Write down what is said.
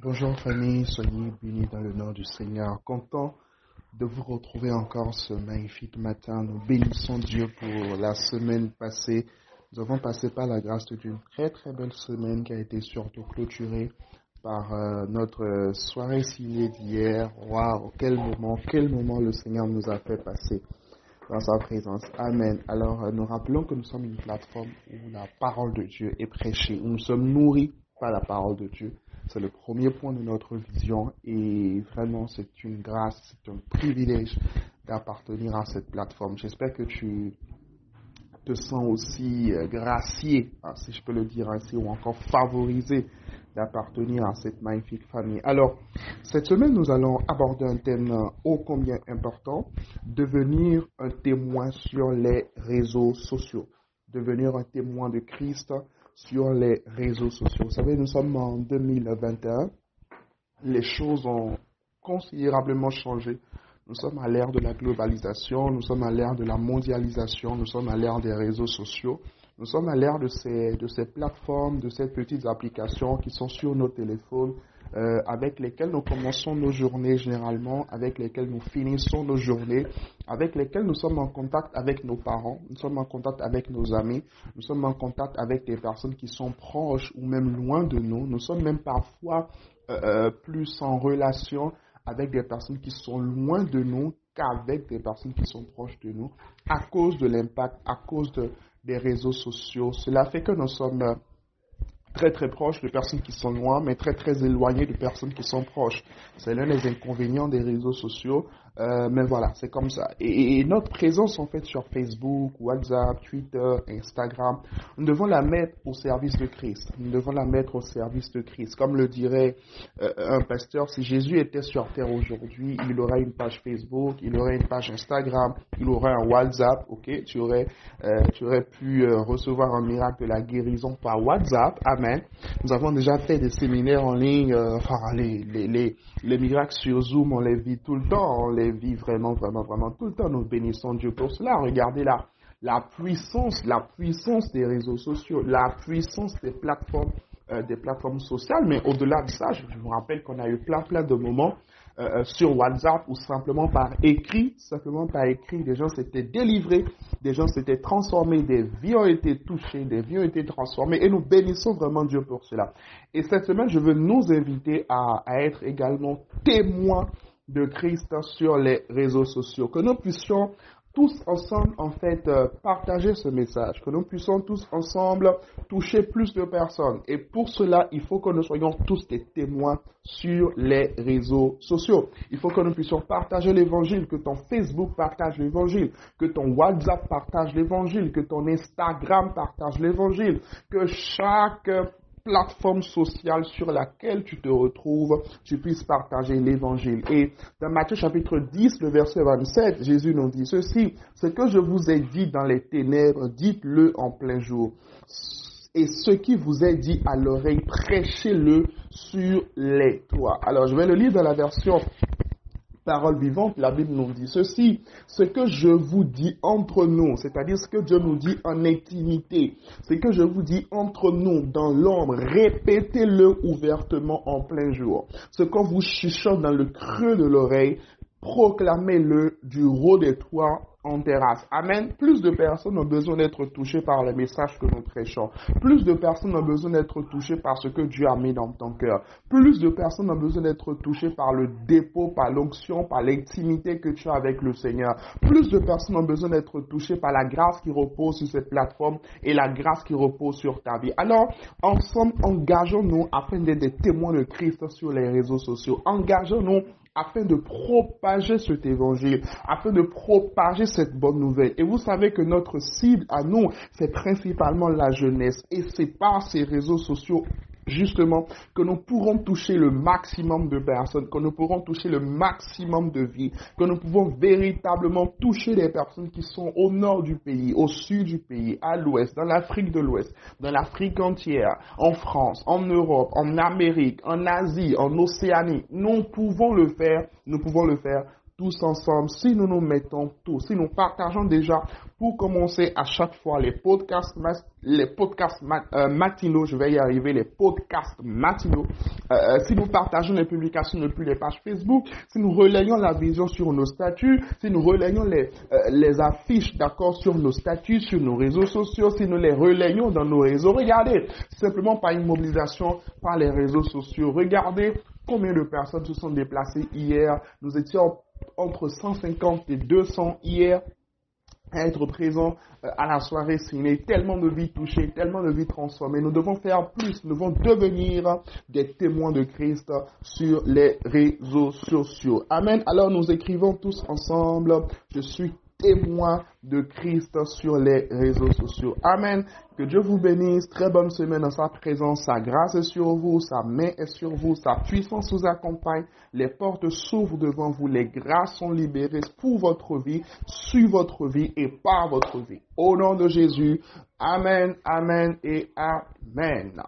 Bonjour famille, soyez bénis dans le nom du Seigneur. Content de vous retrouver encore ce magnifique matin. Nous bénissons Dieu pour la semaine passée. Nous avons passé par la grâce d'une très très belle semaine qui a été surtout clôturée par euh, notre soirée ciné d'hier. Waouh, quel moment, quel moment le Seigneur nous a fait passer dans sa présence. Amen. Alors euh, nous rappelons que nous sommes une plateforme où la parole de Dieu est prêchée, où nous sommes nourris par la parole de Dieu. C'est le premier point de notre vision et vraiment c'est une grâce, c'est un privilège d'appartenir à cette plateforme. J'espère que tu te sens aussi euh, gracié, hein, si je peux le dire ainsi, ou encore favorisé d'appartenir à cette magnifique famille. Alors, cette semaine, nous allons aborder un thème euh, ô combien important, devenir un témoin sur les réseaux sociaux, devenir un témoin de Christ sur les réseaux sociaux. Vous savez, nous sommes en 2021. Les choses ont considérablement changé. Nous sommes à l'ère de la globalisation, nous sommes à l'ère de la mondialisation, nous sommes à l'ère des réseaux sociaux. Nous sommes à l'ère de ces, de ces plateformes, de ces petites applications qui sont sur nos téléphones, euh, avec lesquelles nous commençons nos journées généralement, avec lesquelles nous finissons nos journées, avec lesquelles nous sommes en contact avec nos parents, nous sommes en contact avec nos amis, nous sommes en contact avec des personnes qui sont proches ou même loin de nous. Nous sommes même parfois euh, euh plus en relation avec des personnes qui sont loin de nous qu'avec des personnes qui sont proches de nous à cause de l'impact, à cause de, des réseaux sociaux. Cela fait que nous sommes très très proches de personnes qui sont loin, mais très très éloignés de personnes qui sont proches. C'est l'un des inconvénients des réseaux sociaux. Euh, mais voilà, c'est comme ça. Et, notre présence en fait sur Facebook, WhatsApp, Twitter, Instagram, nous devons la mettre au service de Christ. Nous devons la mettre au service de Christ. Comme le dirait euh, un pasteur, si Jésus était sur terre aujourd'hui, il aurait une page Facebook, il aurait une page Instagram, il aurait un WhatsApp, ok? Tu aurais, euh, tu aurais pu recevoir un miracle de la guérison par WhatsApp. Amen. Nous avons déjà fait des séminaires en ligne, enfin les, les, les, les miracles sur Zoom, on les vit tout le temps, vit vraiment, vraiment, vraiment tout le temps. Nous bénissons Dieu pour cela. Regardez la, la puissance, la puissance des réseaux sociaux, la puissance des plateformes, euh, des plateformes sociales. Mais au-delà de ça, je vous rappelle qu'on a eu plein, plein de moments euh, euh, sur WhatsApp ou simplement par écrit, simplement par écrit, des gens s'étaient délivrés, des gens s'étaient transformés, des vies ont été touchées, des vies ont été transformées et nous bénissons vraiment Dieu pour cela. Et cette semaine, je veux nous inviter à, à être également témoins de Christ sur les réseaux sociaux. Que nous puissions tous ensemble, en fait, euh, partager ce message, que nous puissions tous ensemble toucher plus de personnes. Et pour cela, il faut que nous soyons tous des témoins sur les réseaux sociaux. Il faut que nous puissions partager l'évangile, que ton Facebook partage l'évangile, que ton WhatsApp partage l'évangile, que ton Instagram partage l'évangile, que chaque plateforme sociale sur laquelle tu te retrouves, tu puisses partager l'évangile. Et dans Matthieu chapitre 10, le verset 27, Jésus nous dit ceci, ce que je vous ai dit dans les ténèbres, dites-le en plein jour. Et ce qui vous est dit à l'oreille, prêchez-le sur les toits. Alors, je vais le lire dans la version parole vivante, la Bible nous dit ceci, ce que je vous dis entre nous, c'est-à-dire ce que Dieu nous dit en intimité, ce que je vous dis entre nous dans l'ombre, répétez-le ouvertement en plein jour. Ce qu'on vous chuchote dans le creux de l'oreille, proclamez-le du haut des toits en terrasse. Amen. Plus de personnes ont besoin d'être touchées par le message que nous prêchons. Plus de personnes ont besoin d'être touchées par ce que Dieu a mis dans ton cœur. Plus de personnes ont besoin d'être touchées par le dépôt, par l'onction, par l'intimité que tu as avec le Seigneur. Plus de personnes ont besoin d'être touchées par la grâce qui repose sur cette plateforme et la grâce qui repose sur ta vie. Alors, ensemble, engageons-nous afin d'être des témoins de Christ sur les réseaux sociaux. Engageons-nous afin de propager cet évangile, afin de propager cette bonne nouvelle. Et vous savez que notre cible à nous, c'est principalement la jeunesse. Et c'est par ces réseaux sociaux justement que nous pourrons toucher le maximum de personnes, que nous pourrons toucher le maximum de vies, que nous pouvons véritablement toucher les personnes qui sont au nord du pays, au sud du pays, à l'ouest, dans l'Afrique de l'Ouest, dans l'Afrique entière, en France, en Europe, en Amérique, en Asie, en Océanie. Nous pouvons le faire, nous pouvons le faire tous ensemble, si nous nous mettons tous, si nous partageons déjà, pour commencer à chaque fois les podcasts, les podcasts euh, matinaux, je vais y arriver, les podcasts matinaux, euh, euh, si nous partageons les publications depuis les pages Facebook, si nous relayons la vision sur nos statuts, si nous relayons les, les affiches, d'accord, sur nos statuts, sur nos réseaux sociaux, si nous les relayons dans nos réseaux, regardez, simplement par une mobilisation par les réseaux sociaux, regardez combien de personnes se sont déplacées hier, nous étions entre 150 et 200 hier à être présents euh, à la soirée ciné, tellement de vies touchées, tellement de vies transformées. Nous devons faire plus, nous devons devenir des témoins de Christ sur les réseaux sociaux. Amen. Alors nous écrivons tous ensemble, je suis témoin de Christ sur les réseaux sociaux. Amen. Que Dieu vous bénisse. Très bonne semaine dans sa présence. Sa grâce est sur vous. Sa main est sur vous. Sa puissance vous accompagne. Les portes s'ouvrent devant vous. Les grâces sont libérées pour votre vie, sur votre vie et par votre vie. Au nom de Jésus. Amen, Amen et Amen.